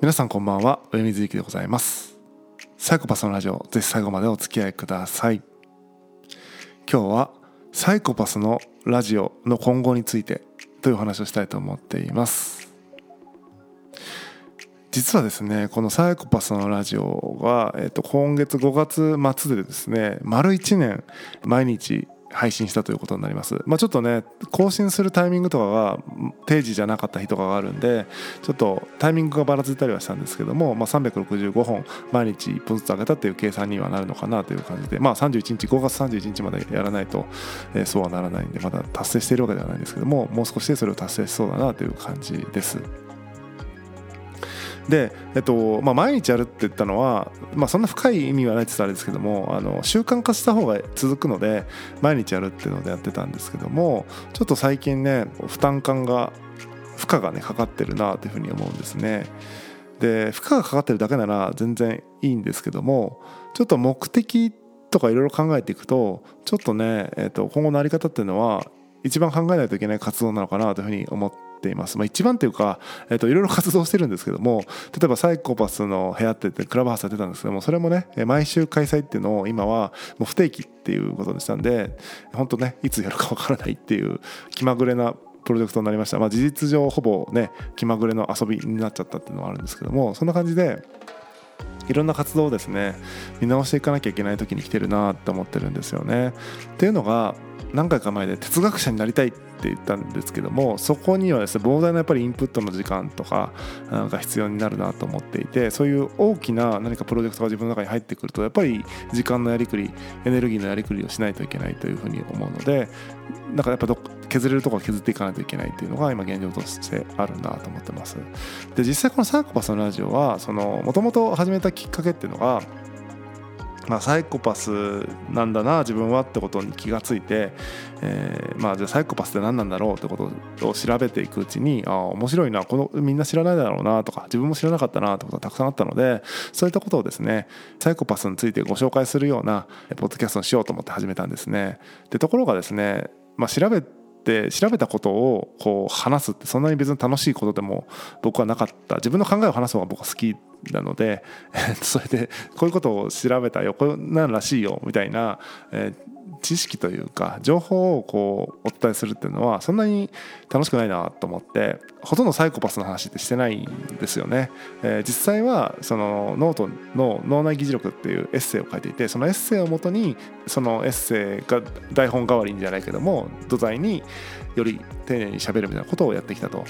皆さんこんばんは。上水幸でございます。サイコパスのラジオぜひ最後までお付き合いください。今日はサイコパスのラジオの今後についてという話をしたいと思っています。実はですねこのサイコパスのラジオは、えっと、今月5月末でですね丸1年毎日配信したということになります、まあ、ちょっとね更新するタイミングとかが定時じゃなかった日とかがあるんでちょっとタイミングがばらついたりはしたんですけども、まあ、365本毎日1本ずつ上げたっていう計算にはなるのかなという感じで、まあ、31日5月31日までやらないと、えー、そうはならないんでまだ達成しているわけではないんですけどももう少しでそれを達成しそうだなという感じです。で、えっとまあ、毎日やるって言ったのは、まあ、そんな深い意味はないって言ったらあれですけどもあの習慣化した方が続くので毎日やるっていうのでやってたんですけどもちょっと最近ね負担感が負荷がねかかってるなというふうに思うんですね。で負荷がかかってるだけなら全然いいんですけどもちょっと目的とかいろいろ考えていくとちょっとね、えー、と今後の在り方っていうのは一番考えないといけない活動なのかなというふうに思ってています。まあ、一番というか、えー、といろいろ活動してるんですけども例えばサイコパスの部屋ってってクラブハウスやってたんですけどもそれもね毎週開催っていうのを今はもう不定期っていうことにしたんで本当ねいつやるかわからないっていう気まぐれなプロジェクトになりました、まあ、事実上ほぼね気まぐれの遊びになっちゃったっていうのはあるんですけどもそんな感じでいろんな活動をですね見直していかなきゃいけない時に来てるなって思ってるんですよね。っていうのが何回か前で哲学者になりたいっって言ったんですけどもそこにはですね膨大なやっぱりインプットの時間とかなんか必要になるなと思っていてそういう大きな何かプロジェクトが自分の中に入ってくるとやっぱり時間のやりくりエネルギーのやりくりをしないといけないというふうに思うのでだかやっぱど削れるところは削っていかないといけないっていうのが今現状としてあるなと思ってます。で実際このサーコパスのラジオはもともと始めたきっかけっていうのがまあ、サイコパスなんだな自分はってことに気がついて、えー、まあじゃあサイコパスって何なんだろうってことを調べていくうちにああ面白いなこのみんな知らないだろうなとか自分も知らなかったなってことがたくさんあったのでそういったことをですねサイコパスについてご紹介するようなポッドキャストにしようと思って始めたんですね。でところがですね、まあ、調べて調べたことをこう話すってそんなに別に楽しいことでも僕はなかった。自分の考えを話す方が僕は好きなのでそれでこういうことを調べたよこんなんらしいよみたいな、え知識というか情報をこうお伝えするっていうのはそんなに楽しくないなと思ってほとんどサイコパスの話ってしてないんですよね、えー、実際はそのノートの脳内議事録っていうエッセイを書いていてそのエッセイをもとにそのエッセイが台本代わりにじゃないけども土台により丁寧にしゃべるみたいなことをやってきたと。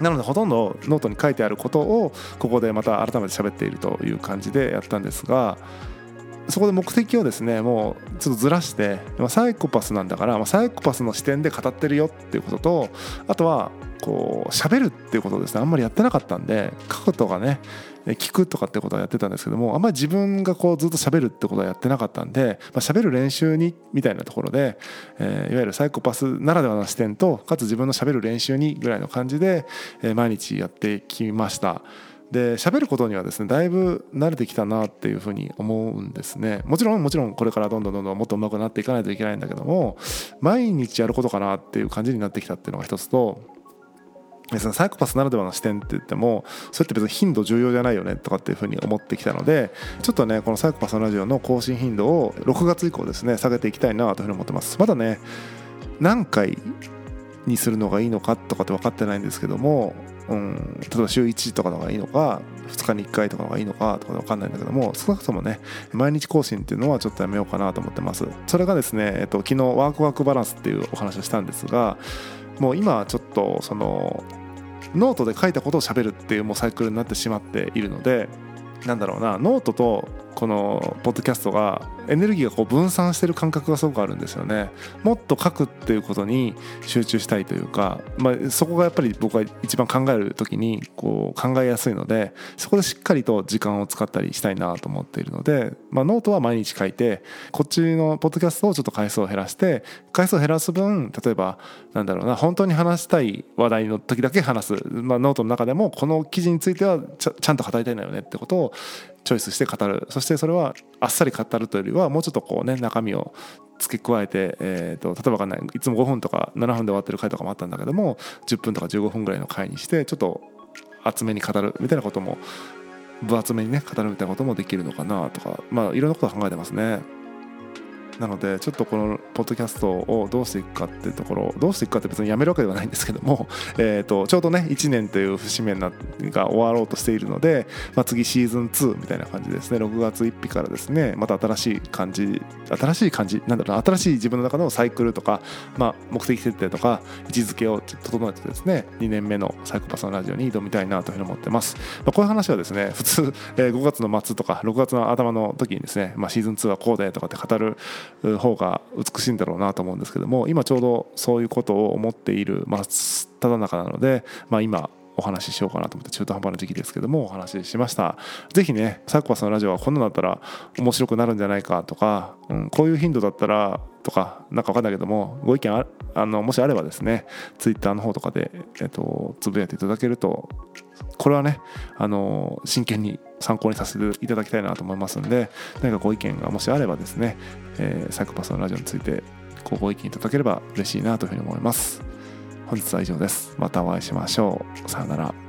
なのでほとんどノートに書いてあることをここでまた改めて喋っているという感じでやったんですがそこで目的をですねもうちょっとずらしてサイコパスなんだからサイコパスの視点で語ってるよっていうこととあとはこう喋るっていうことをですねあんまりやってなかったんで書くとかね聞くとかってことはやってたんですけどもあんまり自分がこうずっと喋るってことはやってなかったんで、まあ、喋る練習にみたいなところで、えー、いわゆるサイコパスならではの視点とかつ自分の喋る練習にぐらいの感じで、えー、毎日やってきました。で喋ることにはですねだいぶ慣れてきたなっていうふうに思うんですね。もちろんもちろんこれからどんどんどんどんもっと上手くなっていかないといけないんだけども毎日やることかなっていう感じになってきたっていうのが一つと別にサイコパスならではの視点って言ってもそれって別に頻度重要じゃないよねとかっていうふうに思ってきたのでちょっとねこのサイコパスのラジオの更新頻度を6月以降ですね下げていきたいなというふうに思ってますまだね何回にするのがいいのかとかって分かってないんですけどもうん、例えば週1とかのがいいのか2日に1回とかのがいいのかとか分かんないんだけども少なくともね毎日更新っていうのはちょっとやめようかなと思ってます。それがですね、えっと、昨日ワークワークバランスっていうお話をしたんですがもう今ちょっとそのノートで書いたことをしゃべるっていうもうサイクルになってしまっているのでなんだろうなノートとこのポッドキャストがエネルギーがこう分散してる感覚がすごくあるんですよね。もっと書くっていうことに集中したいというか、まあ、そこがやっぱり僕は一番考える時にこう考えやすいのでそこでしっかりと時間を使ったりしたいなと思っているので、まあ、ノートは毎日書いてこっちのポッドキャストをちょっと回数を減らして回数を減らす分例えばなんだろうな本当に話したい話題の時だけ話す、まあ、ノートの中でもこの記事についてはちゃんと語りたいんだよねってことをチョイスして語るそしてそれはあっさり語るというよりはもうちょっとこうね中身を付け加えて、えーと、例えばかんないいつも5分とか7分で終わってる回とかもあったんだけども10分とか15分ぐらいの回にしてちょっと厚めに語るみたいなことも分厚めにね語るみたいなこともできるのかなとかまあいろんなこと考えてますね。なのでちょっとこのポッドキャストをどうしていくかっていうところどうしていくかって別にやめるわけではないんですけども、えー、とちょうどね1年という節目が終わろうとしているので、まあ、次シーズン2みたいな感じですね。6月1日からですねまた新しい感じ新しい感じなんだろう新しい自分の中のサイクルとか、まあ、目的設定とか位置づけを整えてですね2年目のサイコパスのラジオに挑みたいなというふうに思ってます、まあ、こういう話はですね普通、え5月の末とか6月の頭の時にですね、まあ、シーズン2はこうでとかって語る方が美しいんだろうなと思うんですけども今ちょうどそういうことを思っている真っ只中なので、まあ、今お話ししようかなと思って中途半端な時期ですけどもお話ししました。是非ねサイコパスのラジオはこんなのだったら面白くなるんじゃないかとか、うん、こういう頻度だったらとかなんか分かんないけどもご意見ああのもしあればですねツイッターの方とかで、えっと、つぶやいていただけるとこれはねあの真剣に参考にさせていただきたいなと思いますんで何かご意見がもしあればですね、えー、サイコパスのラジオについてご意見いただければ嬉しいなというふうに思います。本日は以上です。またお会いしましょう。さよなら。